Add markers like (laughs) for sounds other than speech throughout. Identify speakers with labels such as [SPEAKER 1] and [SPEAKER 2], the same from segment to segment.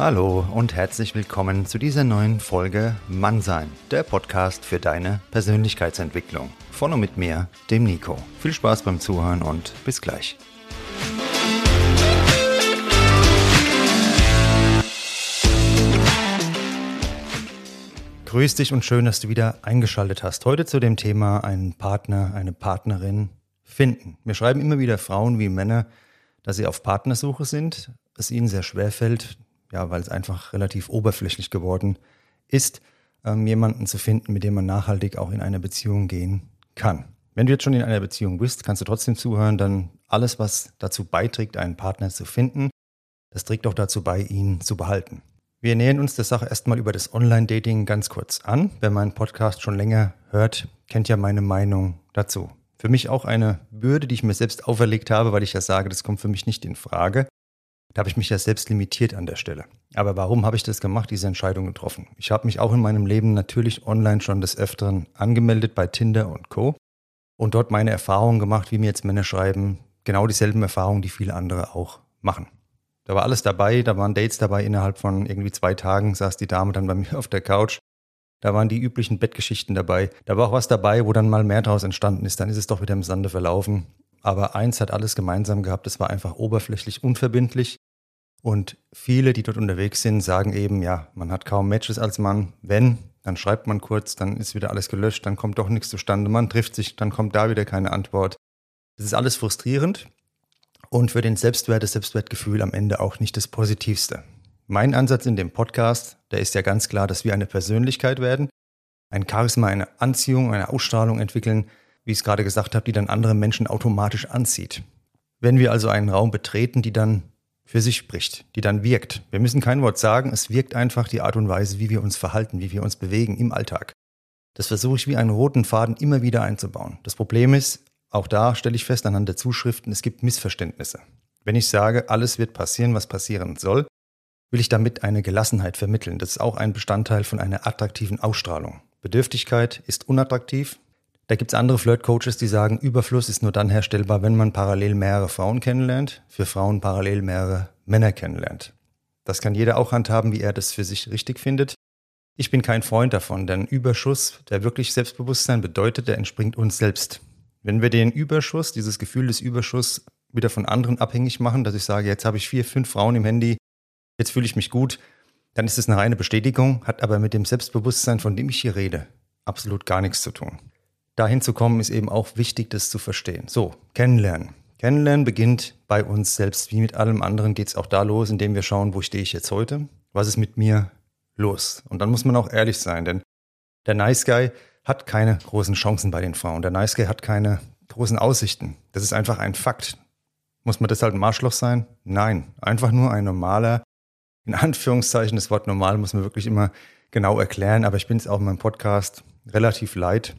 [SPEAKER 1] Hallo und herzlich willkommen zu dieser neuen Folge Mannsein, der Podcast für deine Persönlichkeitsentwicklung. Von und mit mir, dem Nico. Viel Spaß beim Zuhören und bis gleich. Grüß dich und schön, dass du wieder eingeschaltet hast. Heute zu dem Thema einen Partner, eine Partnerin finden. Mir schreiben immer wieder Frauen wie Männer, dass sie auf Partnersuche sind, es ihnen sehr schwer fällt, ja, weil es einfach relativ oberflächlich geworden ist, ähm, jemanden zu finden, mit dem man nachhaltig auch in eine Beziehung gehen kann. Wenn du jetzt schon in einer Beziehung bist, kannst du trotzdem zuhören, dann alles, was dazu beiträgt, einen Partner zu finden, das trägt auch dazu bei, ihn zu behalten. Wir nähern uns der Sache erstmal über das Online-Dating ganz kurz an. Wer meinen Podcast schon länger hört, kennt ja meine Meinung dazu. Für mich auch eine Bürde, die ich mir selbst auferlegt habe, weil ich ja sage, das kommt für mich nicht in Frage. Da habe ich mich ja selbst limitiert an der Stelle. Aber warum habe ich das gemacht, diese Entscheidung getroffen? Ich habe mich auch in meinem Leben natürlich online schon des Öfteren angemeldet bei Tinder und Co. Und dort meine Erfahrungen gemacht, wie mir jetzt Männer schreiben, genau dieselben Erfahrungen, die viele andere auch machen. Da war alles dabei, da waren Dates dabei, innerhalb von irgendwie zwei Tagen saß die Dame dann bei mir (laughs) auf der Couch. Da waren die üblichen Bettgeschichten dabei. Da war auch was dabei, wo dann mal mehr draus entstanden ist. Dann ist es doch wieder im Sande verlaufen. Aber eins hat alles gemeinsam gehabt, es war einfach oberflächlich unverbindlich. Und viele, die dort unterwegs sind, sagen eben, ja, man hat kaum Matches als Mann. Wenn, dann schreibt man kurz, dann ist wieder alles gelöscht, dann kommt doch nichts zustande. Man trifft sich, dann kommt da wieder keine Antwort. Das ist alles frustrierend und für den Selbstwert, das Selbstwertgefühl am Ende auch nicht das Positivste. Mein Ansatz in dem Podcast, der ist ja ganz klar, dass wir eine Persönlichkeit werden, ein Charisma, eine Anziehung, eine Ausstrahlung entwickeln, wie ich es gerade gesagt habe, die dann andere Menschen automatisch anzieht. Wenn wir also einen Raum betreten, die dann für sich spricht, die dann wirkt. Wir müssen kein Wort sagen, es wirkt einfach die Art und Weise, wie wir uns verhalten, wie wir uns bewegen im Alltag. Das versuche ich wie einen roten Faden immer wieder einzubauen. Das Problem ist, auch da stelle ich fest anhand der Zuschriften, es gibt Missverständnisse. Wenn ich sage, alles wird passieren, was passieren soll, will ich damit eine Gelassenheit vermitteln. Das ist auch ein Bestandteil von einer attraktiven Ausstrahlung. Bedürftigkeit ist unattraktiv, da gibt es andere Flirt-Coaches, die sagen, Überfluss ist nur dann herstellbar, wenn man parallel mehrere Frauen kennenlernt, für Frauen parallel mehrere Männer kennenlernt. Das kann jeder auch handhaben, wie er das für sich richtig findet. Ich bin kein Freund davon, denn Überschuss, der wirklich Selbstbewusstsein bedeutet, der entspringt uns selbst. Wenn wir den Überschuss, dieses Gefühl des Überschuss wieder von anderen abhängig machen, dass ich sage, jetzt habe ich vier, fünf Frauen im Handy, jetzt fühle ich mich gut, dann ist es eine reine Bestätigung, hat aber mit dem Selbstbewusstsein, von dem ich hier rede, absolut gar nichts zu tun dahin zu kommen, ist eben auch wichtig, das zu verstehen. So, kennenlernen. Kennenlernen beginnt bei uns selbst. Wie mit allem anderen geht es auch da los, indem wir schauen, wo stehe ich jetzt heute? Was ist mit mir los? Und dann muss man auch ehrlich sein, denn der Nice Guy hat keine großen Chancen bei den Frauen. Der Nice Guy hat keine großen Aussichten. Das ist einfach ein Fakt. Muss man deshalb ein Marschloch sein? Nein, einfach nur ein normaler, in Anführungszeichen, das Wort normal muss man wirklich immer genau erklären, aber ich bin es auch in meinem Podcast relativ leid,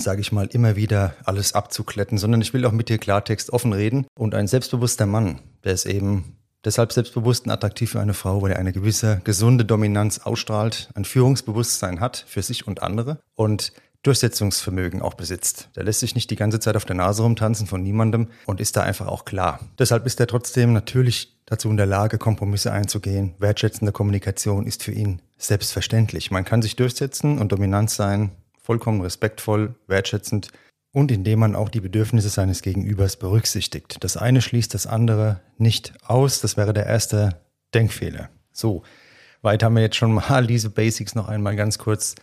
[SPEAKER 1] sage ich mal, immer wieder alles abzukletten, sondern ich will auch mit dir Klartext offen reden. Und ein selbstbewusster Mann, der ist eben deshalb selbstbewusst und attraktiv für eine Frau, weil er eine gewisse gesunde Dominanz ausstrahlt, ein Führungsbewusstsein hat für sich und andere und Durchsetzungsvermögen auch besitzt. Der lässt sich nicht die ganze Zeit auf der Nase rumtanzen von niemandem und ist da einfach auch klar. Deshalb ist er trotzdem natürlich dazu in der Lage, Kompromisse einzugehen. Wertschätzende Kommunikation ist für ihn selbstverständlich. Man kann sich durchsetzen und dominant sein, vollkommen respektvoll, wertschätzend und indem man auch die Bedürfnisse seines Gegenübers berücksichtigt. Das eine schließt das andere nicht aus. Das wäre der erste Denkfehler. So, weit haben wir jetzt schon mal diese Basics noch einmal ganz kurz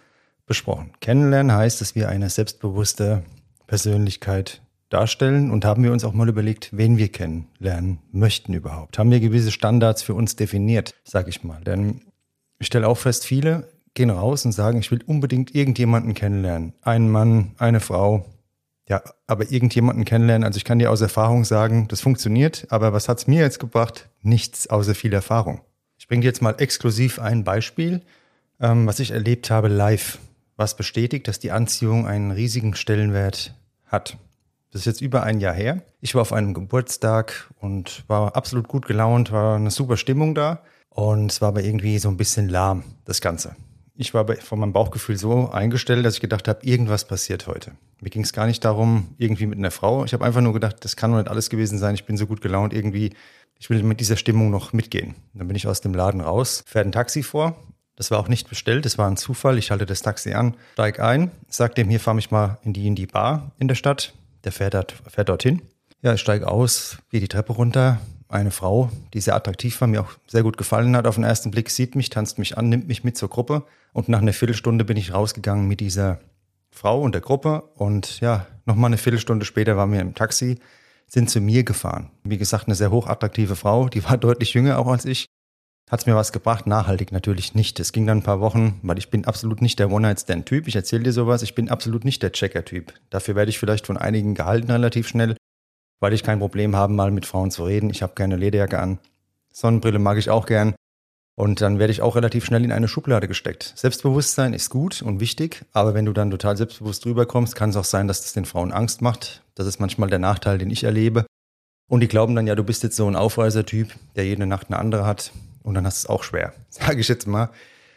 [SPEAKER 1] besprochen. Kennenlernen heißt, dass wir eine selbstbewusste Persönlichkeit darstellen und haben wir uns auch mal überlegt, wen wir kennenlernen möchten überhaupt. Haben wir gewisse Standards für uns definiert, sage ich mal. Denn ich stelle auch fest, viele gehen raus und sagen, ich will unbedingt irgendjemanden kennenlernen. Einen Mann, eine Frau. Ja, aber irgendjemanden kennenlernen. Also ich kann dir aus Erfahrung sagen, das funktioniert, aber was hat es mir jetzt gebracht? Nichts außer viel Erfahrung. Ich bringe dir jetzt mal exklusiv ein Beispiel, ähm, was ich erlebt habe live, was bestätigt, dass die Anziehung einen riesigen Stellenwert hat. Das ist jetzt über ein Jahr her. Ich war auf einem Geburtstag und war absolut gut gelaunt, war eine super Stimmung da. Und es war aber irgendwie so ein bisschen lahm, das Ganze ich war von meinem Bauchgefühl so eingestellt, dass ich gedacht habe, irgendwas passiert heute. Mir ging es gar nicht darum, irgendwie mit einer Frau. Ich habe einfach nur gedacht, das kann doch nicht alles gewesen sein. Ich bin so gut gelaunt, irgendwie ich will mit dieser Stimmung noch mitgehen. Dann bin ich aus dem Laden raus, fährt ein Taxi vor. Das war auch nicht bestellt, das war ein Zufall. Ich halte das Taxi an, steig ein, sag dem, hier fahr mich mal in die, in die Bar in der Stadt. Der fährt, dort, fährt dorthin. Ja, ich steige aus, gehe die Treppe runter. Eine Frau, die sehr attraktiv war, mir auch sehr gut gefallen hat, auf den ersten Blick sieht mich, tanzt mich an, nimmt mich mit zur Gruppe. Und nach einer Viertelstunde bin ich rausgegangen mit dieser Frau und der Gruppe. Und ja, nochmal eine Viertelstunde später waren wir im Taxi sind zu mir gefahren. Wie gesagt, eine sehr hochattraktive Frau, die war (laughs) deutlich jünger auch als ich. Hat es mir was gebracht? Nachhaltig natürlich nicht. Es ging dann ein paar Wochen, weil ich bin absolut nicht der One-Night-Stand-Typ. Ich erzähle dir sowas, ich bin absolut nicht der Checker-Typ. Dafür werde ich vielleicht von einigen gehalten relativ schnell, weil ich kein Problem habe, mal mit Frauen zu reden. Ich habe keine Lederjacke an. Sonnenbrille mag ich auch gern. Und dann werde ich auch relativ schnell in eine Schublade gesteckt. Selbstbewusstsein ist gut und wichtig, aber wenn du dann total selbstbewusst rüberkommst, kann es auch sein, dass das den Frauen Angst macht. Das ist manchmal der Nachteil, den ich erlebe. Und die glauben dann ja, du bist jetzt so ein Aufreißer-Typ, der jede Nacht eine andere hat. Und dann hast du es auch schwer, (laughs) sage ich jetzt mal.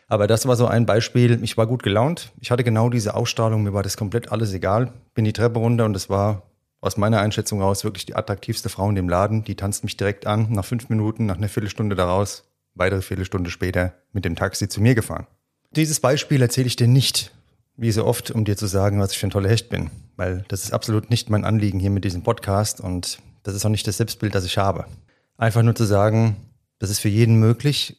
[SPEAKER 1] Aber das war so ein Beispiel. Ich war gut gelaunt. Ich hatte genau diese Ausstrahlung. Mir war das komplett alles egal. Bin die Treppe runter und es war aus meiner Einschätzung raus wirklich die attraktivste Frau in dem Laden. Die tanzt mich direkt an. Nach fünf Minuten, nach einer Viertelstunde daraus weitere Viertelstunde später mit dem Taxi zu mir gefahren. Dieses Beispiel erzähle ich dir nicht, wie so oft, um dir zu sagen, was ich für ein toller Hecht bin, weil das ist absolut nicht mein Anliegen hier mit diesem Podcast und das ist auch nicht das Selbstbild, das ich habe. Einfach nur zu sagen, das ist für jeden möglich,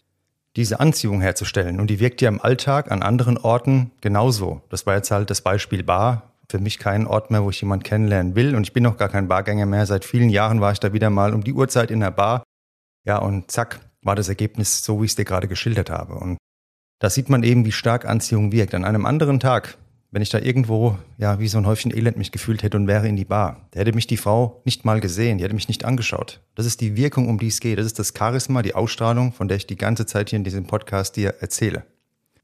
[SPEAKER 1] diese Anziehung herzustellen und die wirkt ja im Alltag an anderen Orten genauso. Das war jetzt halt das Beispiel Bar. Für mich kein Ort mehr, wo ich jemanden kennenlernen will und ich bin noch gar kein Bargänger mehr. Seit vielen Jahren war ich da wieder mal um die Uhrzeit in der Bar. Ja, und zack, war das Ergebnis so, wie ich es dir gerade geschildert habe. Und da sieht man eben, wie stark Anziehung wirkt. An einem anderen Tag, wenn ich da irgendwo, ja, wie so ein Häufchen Elend mich gefühlt hätte und wäre in die Bar, da hätte mich die Frau nicht mal gesehen, die hätte mich nicht angeschaut. Das ist die Wirkung, um die es geht. Das ist das Charisma, die Ausstrahlung, von der ich die ganze Zeit hier in diesem Podcast dir erzähle.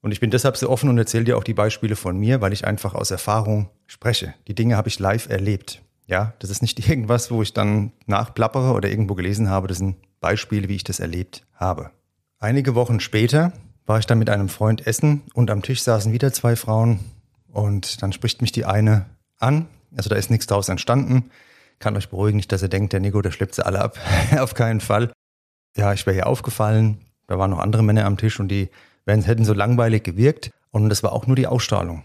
[SPEAKER 1] Und ich bin deshalb so offen und erzähle dir auch die Beispiele von mir, weil ich einfach aus Erfahrung spreche. Die Dinge habe ich live erlebt. Ja, das ist nicht (laughs) irgendwas, wo ich dann nachplappere oder irgendwo gelesen habe. Das sind Beispiele, wie ich das erlebt habe. Einige Wochen später war ich dann mit einem Freund essen und am Tisch saßen wieder zwei Frauen und dann spricht mich die eine an. Also da ist nichts daraus entstanden. Kann euch beruhigen, nicht, dass ihr denkt, der Nico, der schleppt sie alle ab. (laughs) Auf keinen Fall. Ja, ich wäre hier aufgefallen. Da waren noch andere Männer am Tisch und die hätten so langweilig gewirkt. Und das war auch nur die Ausstrahlung.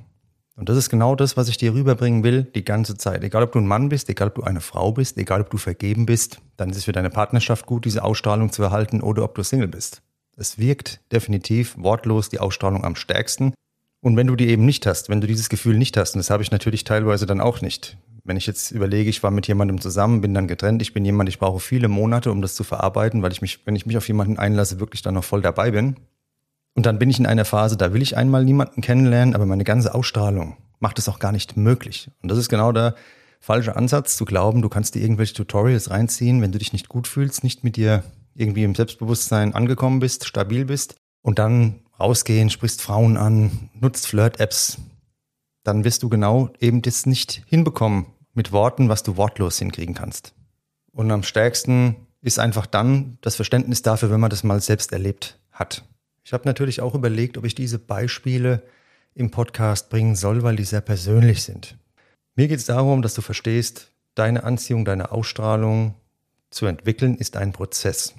[SPEAKER 1] Und das ist genau das, was ich dir rüberbringen will, die ganze Zeit. Egal, ob du ein Mann bist, egal, ob du eine Frau bist, egal, ob du vergeben bist, dann ist es für deine Partnerschaft gut, diese Ausstrahlung zu erhalten oder ob du Single bist. Es wirkt definitiv wortlos die Ausstrahlung am stärksten. Und wenn du die eben nicht hast, wenn du dieses Gefühl nicht hast, und das habe ich natürlich teilweise dann auch nicht. Wenn ich jetzt überlege, ich war mit jemandem zusammen, bin dann getrennt, ich bin jemand, ich brauche viele Monate, um das zu verarbeiten, weil ich mich, wenn ich mich auf jemanden einlasse, wirklich dann noch voll dabei bin. Und dann bin ich in einer Phase, da will ich einmal niemanden kennenlernen, aber meine ganze Ausstrahlung macht es auch gar nicht möglich. Und das ist genau der falsche Ansatz, zu glauben, du kannst dir irgendwelche Tutorials reinziehen, wenn du dich nicht gut fühlst, nicht mit dir irgendwie im Selbstbewusstsein angekommen bist, stabil bist und dann rausgehen, sprichst Frauen an, nutzt Flirt-Apps, dann wirst du genau eben das nicht hinbekommen mit Worten, was du wortlos hinkriegen kannst. Und am stärksten ist einfach dann das Verständnis dafür, wenn man das mal selbst erlebt hat. Ich habe natürlich auch überlegt, ob ich diese Beispiele im Podcast bringen soll, weil die sehr persönlich sind. Mir geht es darum, dass du verstehst, deine Anziehung, deine Ausstrahlung zu entwickeln, ist ein Prozess.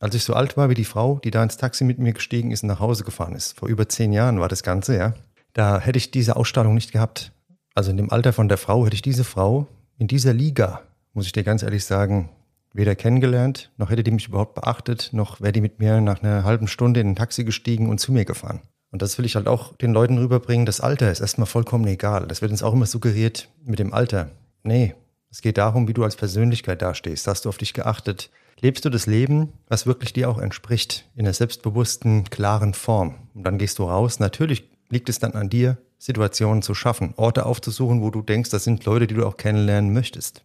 [SPEAKER 1] Als ich so alt war wie die Frau, die da ins Taxi mit mir gestiegen ist und nach Hause gefahren ist, vor über zehn Jahren war das Ganze, ja, da hätte ich diese Ausstrahlung nicht gehabt. Also in dem Alter von der Frau hätte ich diese Frau in dieser Liga, muss ich dir ganz ehrlich sagen, weder kennengelernt, noch hätte die mich überhaupt beachtet, noch wäre die mit mir nach einer halben Stunde in ein Taxi gestiegen und zu mir gefahren. Und das will ich halt auch den Leuten rüberbringen. Das Alter ist erstmal vollkommen egal. Das wird uns auch immer suggeriert mit dem Alter. Nee, es geht darum, wie du als Persönlichkeit dastehst. Hast du auf dich geachtet? Lebst du das Leben, was wirklich dir auch entspricht, in einer selbstbewussten, klaren Form? Und dann gehst du raus. Natürlich liegt es dann an dir, Situationen zu schaffen, Orte aufzusuchen, wo du denkst, das sind Leute, die du auch kennenlernen möchtest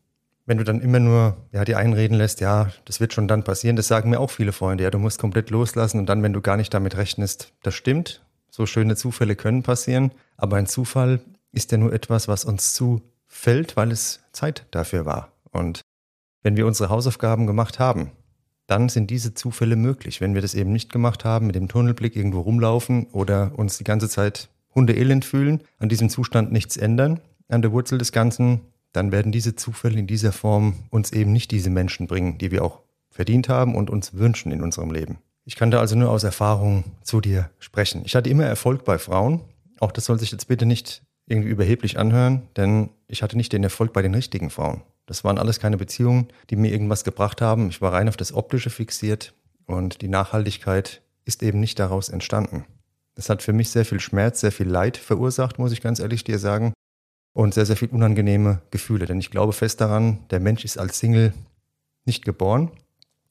[SPEAKER 1] wenn du dann immer nur ja, die einreden lässt, ja, das wird schon dann passieren, das sagen mir auch viele Freunde, ja, du musst komplett loslassen und dann, wenn du gar nicht damit rechnest, das stimmt, so schöne Zufälle können passieren, aber ein Zufall ist ja nur etwas, was uns zufällt, weil es Zeit dafür war. Und wenn wir unsere Hausaufgaben gemacht haben, dann sind diese Zufälle möglich. Wenn wir das eben nicht gemacht haben, mit dem Tunnelblick irgendwo rumlaufen oder uns die ganze Zeit hundeelend fühlen, an diesem Zustand nichts ändern, an der Wurzel des Ganzen dann werden diese Zufälle in dieser Form uns eben nicht diese Menschen bringen, die wir auch verdient haben und uns wünschen in unserem Leben. Ich kann da also nur aus Erfahrung zu dir sprechen. Ich hatte immer Erfolg bei Frauen. Auch das soll sich jetzt bitte nicht irgendwie überheblich anhören, denn ich hatte nicht den Erfolg bei den richtigen Frauen. Das waren alles keine Beziehungen, die mir irgendwas gebracht haben. Ich war rein auf das Optische fixiert und die Nachhaltigkeit ist eben nicht daraus entstanden. Das hat für mich sehr viel Schmerz, sehr viel Leid verursacht, muss ich ganz ehrlich dir sagen. Und sehr, sehr viel unangenehme Gefühle. Denn ich glaube fest daran, der Mensch ist als Single nicht geboren.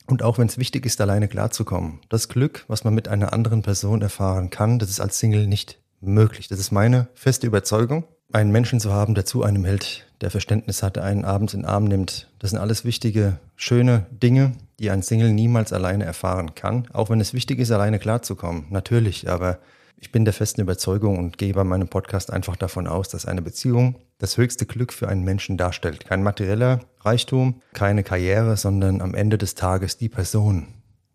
[SPEAKER 1] Und auch wenn es wichtig ist, alleine klarzukommen, das Glück, was man mit einer anderen Person erfahren kann, das ist als Single nicht möglich. Das ist meine feste Überzeugung. Einen Menschen zu haben, der zu einem hält, der Verständnis hat, einen abends in den Arm nimmt, das sind alles wichtige, schöne Dinge, die ein Single niemals alleine erfahren kann. Auch wenn es wichtig ist, alleine klarzukommen. Natürlich, aber ich bin der festen Überzeugung und gehe bei meinem Podcast einfach davon aus, dass eine Beziehung das höchste Glück für einen Menschen darstellt. Kein materieller Reichtum, keine Karriere, sondern am Ende des Tages die Person,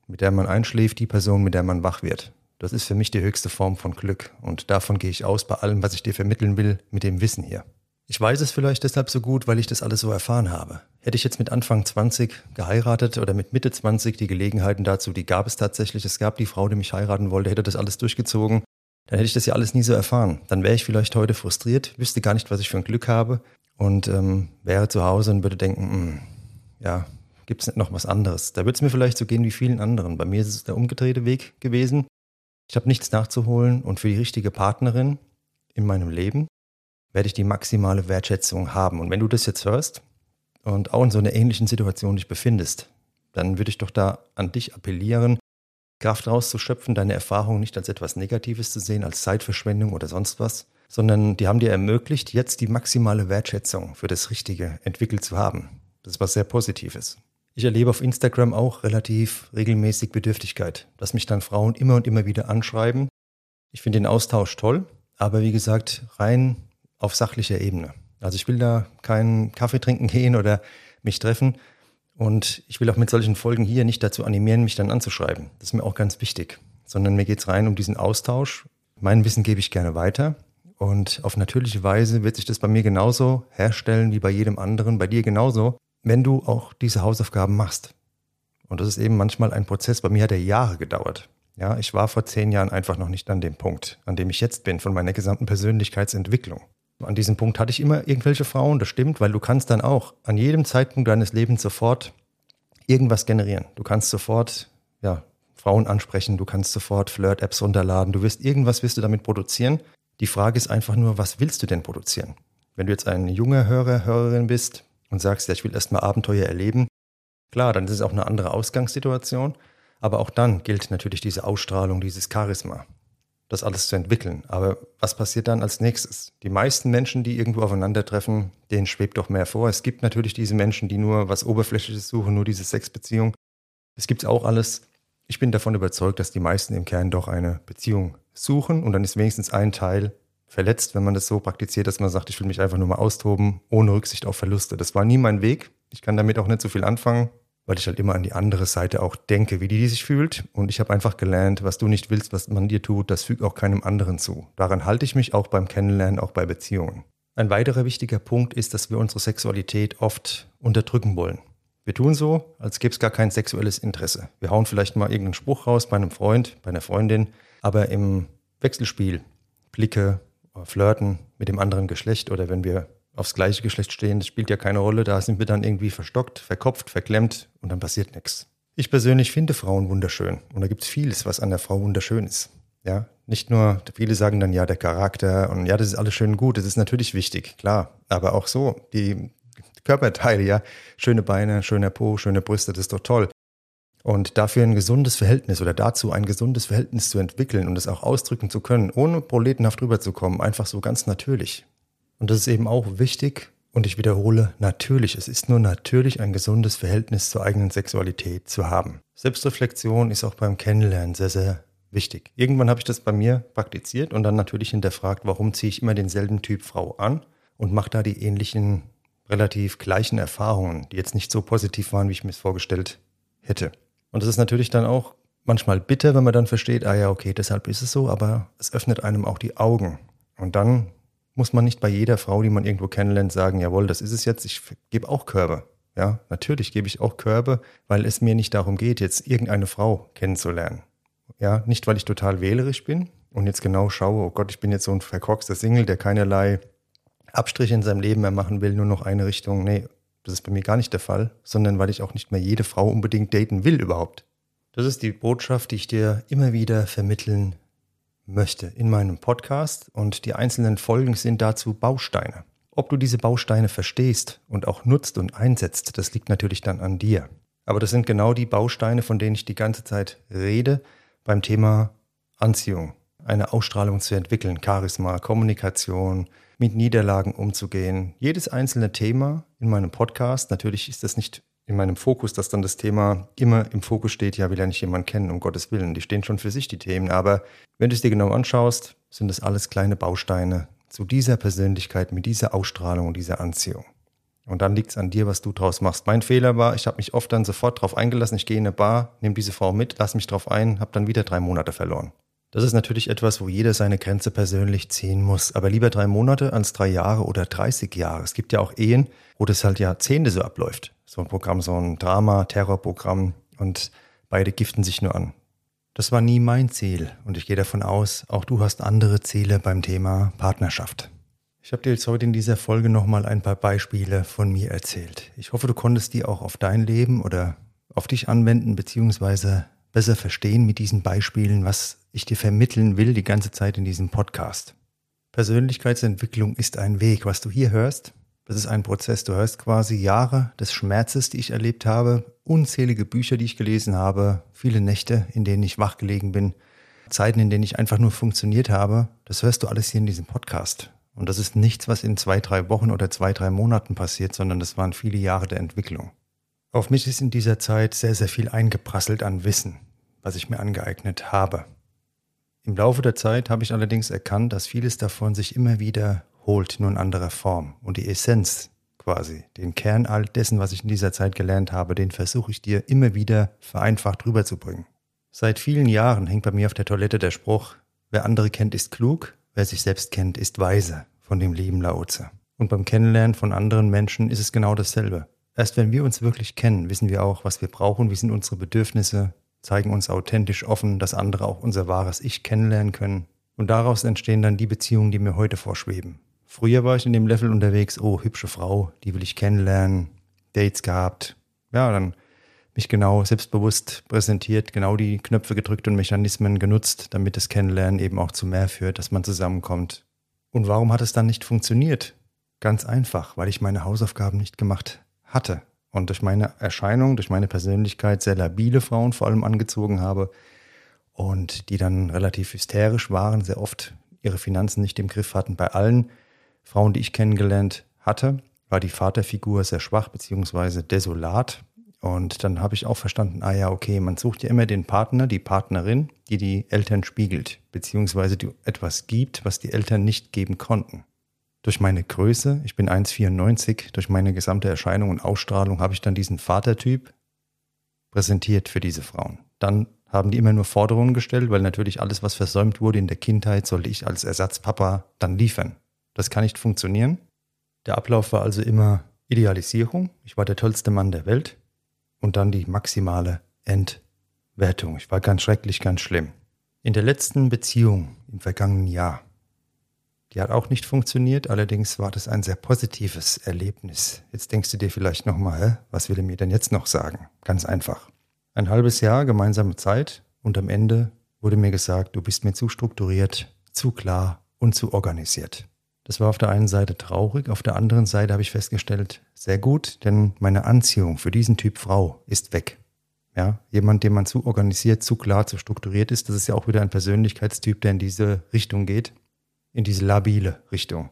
[SPEAKER 1] mit der man einschläft, die Person, mit der man wach wird. Das ist für mich die höchste Form von Glück und davon gehe ich aus bei allem, was ich dir vermitteln will, mit dem Wissen hier. Ich weiß es vielleicht deshalb so gut, weil ich das alles so erfahren habe. Hätte ich jetzt mit Anfang 20 geheiratet oder mit Mitte 20 die Gelegenheiten dazu, die gab es tatsächlich. Es gab die Frau, die mich heiraten wollte, hätte das alles durchgezogen dann hätte ich das ja alles nie so erfahren. Dann wäre ich vielleicht heute frustriert, wüsste gar nicht, was ich für ein Glück habe und ähm, wäre zu Hause und würde denken, mh, hm, ja, gibt es nicht noch was anderes? Da würde es mir vielleicht so gehen wie vielen anderen. Bei mir ist es der umgedrehte Weg gewesen. Ich habe nichts nachzuholen und für die richtige Partnerin in meinem Leben werde ich die maximale Wertschätzung haben. Und wenn du das jetzt hörst und auch in so einer ähnlichen Situation dich befindest, dann würde ich doch da an dich appellieren, Kraft rauszuschöpfen, deine Erfahrungen nicht als etwas Negatives zu sehen, als Zeitverschwendung oder sonst was, sondern die haben dir ermöglicht, jetzt die maximale Wertschätzung für das Richtige entwickelt zu haben. Das ist was sehr Positives. Ich erlebe auf Instagram auch relativ regelmäßig Bedürftigkeit, dass mich dann Frauen immer und immer wieder anschreiben. Ich finde den Austausch toll, aber wie gesagt, rein auf sachlicher Ebene. Also ich will da keinen Kaffee trinken gehen oder mich treffen, und ich will auch mit solchen Folgen hier nicht dazu animieren, mich dann anzuschreiben. Das ist mir auch ganz wichtig. Sondern mir geht es rein um diesen Austausch. Mein Wissen gebe ich gerne weiter. Und auf natürliche Weise wird sich das bei mir genauso herstellen wie bei jedem anderen, bei dir genauso, wenn du auch diese Hausaufgaben machst. Und das ist eben manchmal ein Prozess. Bei mir hat er Jahre gedauert. Ja, ich war vor zehn Jahren einfach noch nicht an dem Punkt, an dem ich jetzt bin, von meiner gesamten Persönlichkeitsentwicklung. An diesem Punkt hatte ich immer irgendwelche Frauen, das stimmt, weil du kannst dann auch an jedem Zeitpunkt deines Lebens sofort irgendwas generieren. Du kannst sofort ja, Frauen ansprechen, du kannst sofort Flirt-Apps runterladen, du wirst irgendwas wirst du damit produzieren. Die Frage ist einfach nur, was willst du denn produzieren? Wenn du jetzt ein junger Hörer, Hörerin bist und sagst, ja, ich will erstmal Abenteuer erleben, klar, dann ist es auch eine andere Ausgangssituation, aber auch dann gilt natürlich diese Ausstrahlung, dieses Charisma das alles zu entwickeln. Aber was passiert dann als nächstes? Die meisten Menschen, die irgendwo aufeinandertreffen, denen schwebt doch mehr vor. Es gibt natürlich diese Menschen, die nur was Oberflächliches suchen, nur diese Sexbeziehung. Es gibt auch alles. Ich bin davon überzeugt, dass die meisten im Kern doch eine Beziehung suchen und dann ist wenigstens ein Teil verletzt, wenn man das so praktiziert, dass man sagt, ich will mich einfach nur mal austoben, ohne Rücksicht auf Verluste. Das war nie mein Weg. Ich kann damit auch nicht so viel anfangen weil ich halt immer an die andere Seite auch denke, wie die, die sich fühlt. Und ich habe einfach gelernt, was du nicht willst, was man dir tut, das fügt auch keinem anderen zu. Daran halte ich mich auch beim Kennenlernen, auch bei Beziehungen. Ein weiterer wichtiger Punkt ist, dass wir unsere Sexualität oft unterdrücken wollen. Wir tun so, als gäbe es gar kein sexuelles Interesse. Wir hauen vielleicht mal irgendeinen Spruch raus bei einem Freund, bei einer Freundin, aber im Wechselspiel, Blicke, Flirten mit dem anderen Geschlecht oder wenn wir aufs gleiche Geschlecht stehen, das spielt ja keine Rolle. Da sind wir dann irgendwie verstockt, verkopft, verklemmt und dann passiert nichts. Ich persönlich finde Frauen wunderschön und da gibt es vieles, was an der Frau wunderschön ist. Ja, nicht nur, viele sagen dann ja der Charakter und ja, das ist alles schön und gut, das ist natürlich wichtig, klar, aber auch so, die Körperteile, ja, schöne Beine, schöner Po, schöne Brüste, das ist doch toll. Und dafür ein gesundes Verhältnis oder dazu ein gesundes Verhältnis zu entwickeln und es auch ausdrücken zu können, ohne proletenhaft rüberzukommen, einfach so ganz natürlich. Und das ist eben auch wichtig. Und ich wiederhole, natürlich, es ist nur natürlich, ein gesundes Verhältnis zur eigenen Sexualität zu haben. Selbstreflexion ist auch beim Kennenlernen sehr, sehr wichtig. Irgendwann habe ich das bei mir praktiziert und dann natürlich hinterfragt, warum ziehe ich immer denselben Typ Frau an und mache da die ähnlichen, relativ gleichen Erfahrungen, die jetzt nicht so positiv waren, wie ich mir es vorgestellt hätte. Und das ist natürlich dann auch manchmal bitter, wenn man dann versteht, ah ja, okay, deshalb ist es so, aber es öffnet einem auch die Augen. Und dann muss man nicht bei jeder Frau, die man irgendwo kennenlernt, sagen, jawohl, das ist es jetzt, ich gebe auch Körbe. Ja, natürlich gebe ich auch Körbe, weil es mir nicht darum geht, jetzt irgendeine Frau kennenzulernen. Ja, nicht weil ich total wählerisch bin und jetzt genau schaue, oh Gott, ich bin jetzt so ein verkorkster Single, der keinerlei Abstriche in seinem Leben mehr machen will, nur noch eine Richtung. Nee, das ist bei mir gar nicht der Fall, sondern weil ich auch nicht mehr jede Frau unbedingt daten will überhaupt. Das ist die Botschaft, die ich dir immer wieder vermitteln möchte in meinem Podcast und die einzelnen Folgen sind dazu Bausteine. Ob du diese Bausteine verstehst und auch nutzt und einsetzt, das liegt natürlich dann an dir. Aber das sind genau die Bausteine, von denen ich die ganze Zeit rede beim Thema Anziehung, eine Ausstrahlung zu entwickeln, Charisma, Kommunikation, mit Niederlagen umzugehen. Jedes einzelne Thema in meinem Podcast, natürlich ist das nicht in meinem Fokus, dass dann das Thema immer im Fokus steht, ja, will ja nicht jemand kennen, um Gottes Willen. Die stehen schon für sich, die Themen. Aber wenn du es dir genau anschaust, sind das alles kleine Bausteine zu dieser Persönlichkeit, mit dieser Ausstrahlung und dieser Anziehung. Und dann liegt es an dir, was du draus machst. Mein Fehler war, ich habe mich oft dann sofort drauf eingelassen, ich gehe in eine Bar, nehme diese Frau mit, lass mich drauf ein, habe dann wieder drei Monate verloren. Das ist natürlich etwas, wo jeder seine Grenze persönlich ziehen muss. Aber lieber drei Monate als drei Jahre oder 30 Jahre. Es gibt ja auch Ehen, wo das halt Jahrzehnte so abläuft. So ein Programm, so ein Drama, Terrorprogramm und beide giften sich nur an. Das war nie mein Ziel und ich gehe davon aus, auch du hast andere Ziele beim Thema Partnerschaft. Ich habe dir jetzt heute in dieser Folge nochmal ein paar Beispiele von mir erzählt. Ich hoffe, du konntest die auch auf dein Leben oder auf dich anwenden, beziehungsweise besser verstehen mit diesen Beispielen, was ich dir vermitteln will die ganze Zeit in diesem Podcast. Persönlichkeitsentwicklung ist ein Weg. Was du hier hörst, das ist ein Prozess. Du hörst quasi Jahre des Schmerzes, die ich erlebt habe, unzählige Bücher, die ich gelesen habe, viele Nächte, in denen ich wach gelegen bin, Zeiten, in denen ich einfach nur funktioniert habe. Das hörst du alles hier in diesem Podcast. Und das ist nichts, was in zwei, drei Wochen oder zwei, drei Monaten passiert, sondern das waren viele Jahre der Entwicklung. Auf mich ist in dieser Zeit sehr, sehr viel eingeprasselt an Wissen, was ich mir angeeignet habe. Im Laufe der Zeit habe ich allerdings erkannt, dass vieles davon sich immer wiederholt, nur in anderer Form. Und die Essenz quasi, den Kern all dessen, was ich in dieser Zeit gelernt habe, den versuche ich dir immer wieder vereinfacht rüberzubringen. Seit vielen Jahren hängt bei mir auf der Toilette der Spruch, wer andere kennt, ist klug, wer sich selbst kennt, ist weise, von dem lieben Laoze. Und beim Kennenlernen von anderen Menschen ist es genau dasselbe. Erst wenn wir uns wirklich kennen, wissen wir auch, was wir brauchen, wie sind unsere Bedürfnisse, zeigen uns authentisch offen, dass andere auch unser wahres Ich kennenlernen können. Und daraus entstehen dann die Beziehungen, die mir heute vorschweben. Früher war ich in dem Level unterwegs, oh, hübsche Frau, die will ich kennenlernen, Dates gehabt. Ja, dann mich genau selbstbewusst präsentiert, genau die Knöpfe gedrückt und Mechanismen genutzt, damit das Kennenlernen eben auch zu mehr führt, dass man zusammenkommt. Und warum hat es dann nicht funktioniert? Ganz einfach, weil ich meine Hausaufgaben nicht gemacht hatte und durch meine Erscheinung, durch meine Persönlichkeit sehr labile Frauen vor allem angezogen habe und die dann relativ hysterisch waren, sehr oft ihre Finanzen nicht im Griff hatten. Bei allen Frauen, die ich kennengelernt hatte, war die Vaterfigur sehr schwach beziehungsweise desolat. Und dann habe ich auch verstanden, ah ja, okay, man sucht ja immer den Partner, die Partnerin, die die Eltern spiegelt, beziehungsweise die etwas gibt, was die Eltern nicht geben konnten. Durch meine Größe, ich bin 1,94, durch meine gesamte Erscheinung und Ausstrahlung habe ich dann diesen Vatertyp präsentiert für diese Frauen. Dann haben die immer nur Forderungen gestellt, weil natürlich alles, was versäumt wurde in der Kindheit, sollte ich als Ersatzpapa dann liefern. Das kann nicht funktionieren. Der Ablauf war also immer Idealisierung. Ich war der tollste Mann der Welt. Und dann die maximale Entwertung. Ich war ganz schrecklich, ganz schlimm. In der letzten Beziehung im vergangenen Jahr die hat auch nicht funktioniert, allerdings war das ein sehr positives Erlebnis. Jetzt denkst du dir vielleicht nochmal, was will er mir denn jetzt noch sagen? Ganz einfach. Ein halbes Jahr gemeinsame Zeit und am Ende wurde mir gesagt, du bist mir zu strukturiert, zu klar und zu organisiert. Das war auf der einen Seite traurig, auf der anderen Seite habe ich festgestellt, sehr gut, denn meine Anziehung für diesen Typ Frau ist weg. Ja, jemand, dem man zu organisiert, zu klar, zu strukturiert ist, das ist ja auch wieder ein Persönlichkeitstyp, der in diese Richtung geht in diese labile Richtung.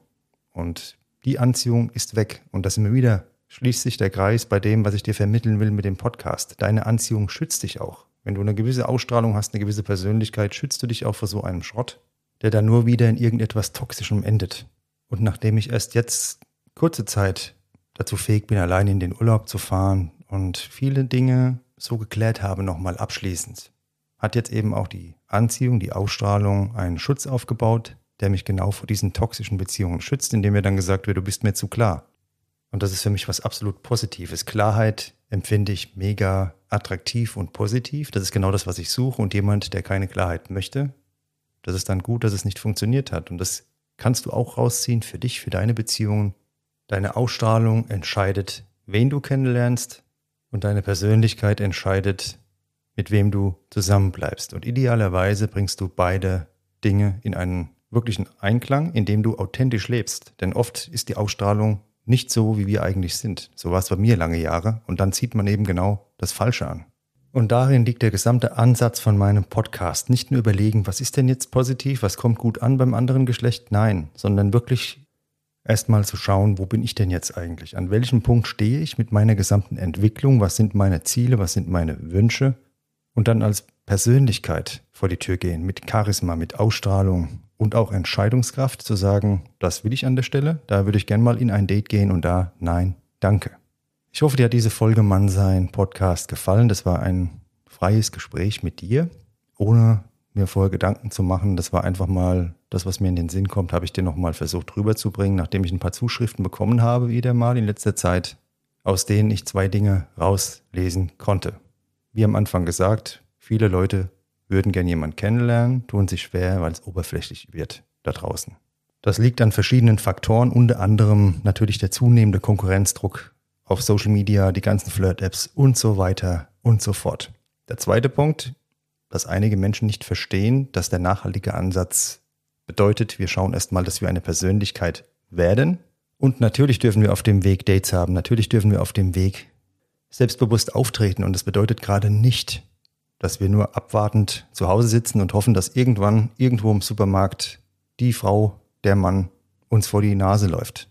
[SPEAKER 1] Und die Anziehung ist weg. Und das immer wieder schließt sich der Kreis bei dem, was ich dir vermitteln will mit dem Podcast. Deine Anziehung schützt dich auch. Wenn du eine gewisse Ausstrahlung hast, eine gewisse Persönlichkeit, schützt du dich auch vor so einem Schrott, der dann nur wieder in irgendetwas Toxischem endet. Und nachdem ich erst jetzt kurze Zeit dazu fähig bin, allein in den Urlaub zu fahren und viele Dinge so geklärt habe, nochmal abschließend, hat jetzt eben auch die Anziehung, die Ausstrahlung einen Schutz aufgebaut, der mich genau vor diesen toxischen Beziehungen schützt, indem mir dann gesagt wird, du bist mir zu klar. Und das ist für mich was absolut Positives. Klarheit empfinde ich mega attraktiv und positiv. Das ist genau das, was ich suche. Und jemand, der keine Klarheit möchte, das ist dann gut, dass es nicht funktioniert hat. Und das kannst du auch rausziehen für dich, für deine Beziehungen. Deine Ausstrahlung entscheidet, wen du kennenlernst. Und deine Persönlichkeit entscheidet, mit wem du zusammenbleibst. Und idealerweise bringst du beide Dinge in einen wirklichen Einklang, indem du authentisch lebst. Denn oft ist die Ausstrahlung nicht so, wie wir eigentlich sind. So war es bei mir lange Jahre und dann zieht man eben genau das Falsche an. Und darin liegt der gesamte Ansatz von meinem Podcast. Nicht nur überlegen, was ist denn jetzt positiv, was kommt gut an beim anderen Geschlecht, nein, sondern wirklich erstmal zu schauen, wo bin ich denn jetzt eigentlich? An welchem Punkt stehe ich mit meiner gesamten Entwicklung? Was sind meine Ziele? Was sind meine Wünsche? Und dann als Persönlichkeit vor die Tür gehen, mit Charisma, mit Ausstrahlung, und auch Entscheidungskraft zu sagen, das will ich an der Stelle, da würde ich gern mal in ein Date gehen und da nein, danke. Ich hoffe, dir hat diese Folge Mann sein Podcast gefallen. Das war ein freies Gespräch mit dir, ohne mir vorher Gedanken zu machen. Das war einfach mal das, was mir in den Sinn kommt, habe ich dir nochmal versucht rüberzubringen, nachdem ich ein paar Zuschriften bekommen habe, wieder mal in letzter Zeit, aus denen ich zwei Dinge rauslesen konnte. Wie am Anfang gesagt, viele Leute würden gern jemanden kennenlernen, tun sich schwer, weil es oberflächlich wird da draußen. Das liegt an verschiedenen Faktoren, unter anderem natürlich der zunehmende Konkurrenzdruck auf Social Media, die ganzen Flirt-Apps und so weiter und so fort. Der zweite Punkt, dass einige Menschen nicht verstehen, dass der nachhaltige Ansatz bedeutet, wir schauen erstmal, dass wir eine Persönlichkeit werden. Und natürlich dürfen wir auf dem Weg Dates haben, natürlich dürfen wir auf dem Weg selbstbewusst auftreten. Und das bedeutet gerade nicht, dass wir nur abwartend zu Hause sitzen und hoffen, dass irgendwann irgendwo im Supermarkt die Frau, der Mann uns vor die Nase läuft.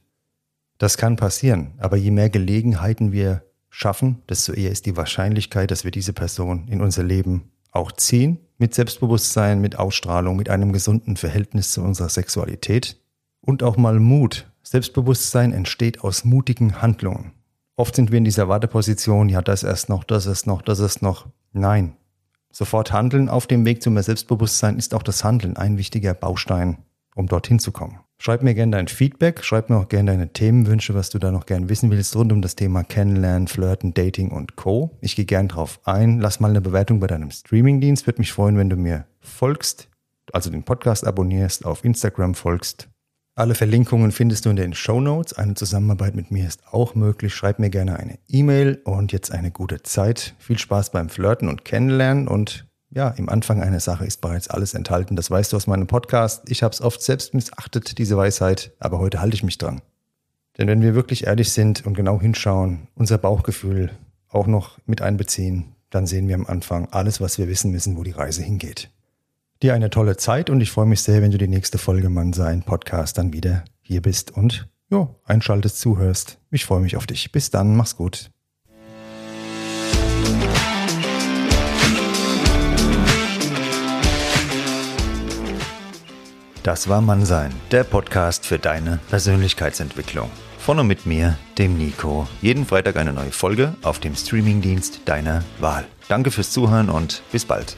[SPEAKER 1] Das kann passieren, aber je mehr Gelegenheiten wir schaffen, desto eher ist die Wahrscheinlichkeit, dass wir diese Person in unser Leben auch ziehen, mit Selbstbewusstsein, mit Ausstrahlung, mit einem gesunden Verhältnis zu unserer Sexualität und auch mal Mut. Selbstbewusstsein entsteht aus mutigen Handlungen. Oft sind wir in dieser Warteposition, ja, das erst noch, das ist noch, das ist noch. Nein, Sofort handeln auf dem Weg zu mehr Selbstbewusstsein ist auch das Handeln ein wichtiger Baustein, um dorthin zu kommen. Schreib mir gerne dein Feedback, schreib mir auch gerne deine Themenwünsche, was du da noch gerne wissen willst rund um das Thema Kennenlernen, Flirten, Dating und Co. Ich gehe gern drauf ein. Lass mal eine Bewertung bei deinem Streamingdienst. Würde mich freuen, wenn du mir folgst, also den Podcast abonnierst, auf Instagram folgst alle Verlinkungen findest du in den Show Notes. Eine Zusammenarbeit mit mir ist auch möglich. Schreib mir gerne eine E-Mail und jetzt eine gute Zeit. Viel Spaß beim Flirten und Kennenlernen und ja, im Anfang einer Sache ist bereits alles enthalten. Das weißt du aus meinem Podcast. Ich habe es oft selbst missachtet, diese Weisheit, aber heute halte ich mich dran. Denn wenn wir wirklich ehrlich sind und genau hinschauen, unser Bauchgefühl auch noch mit einbeziehen, dann sehen wir am Anfang alles, was wir wissen müssen, wo die Reise hingeht dir eine tolle Zeit und ich freue mich sehr, wenn du die nächste Folge Mann sein Podcast dann wieder hier bist und ja, einschaltest, zuhörst. Ich freue mich auf dich. Bis dann, mach's gut. Das war Mannsein, der Podcast für deine Persönlichkeitsentwicklung. Von und mit mir, dem Nico. Jeden Freitag eine neue Folge auf dem Streamingdienst deiner Wahl. Danke fürs Zuhören und bis bald.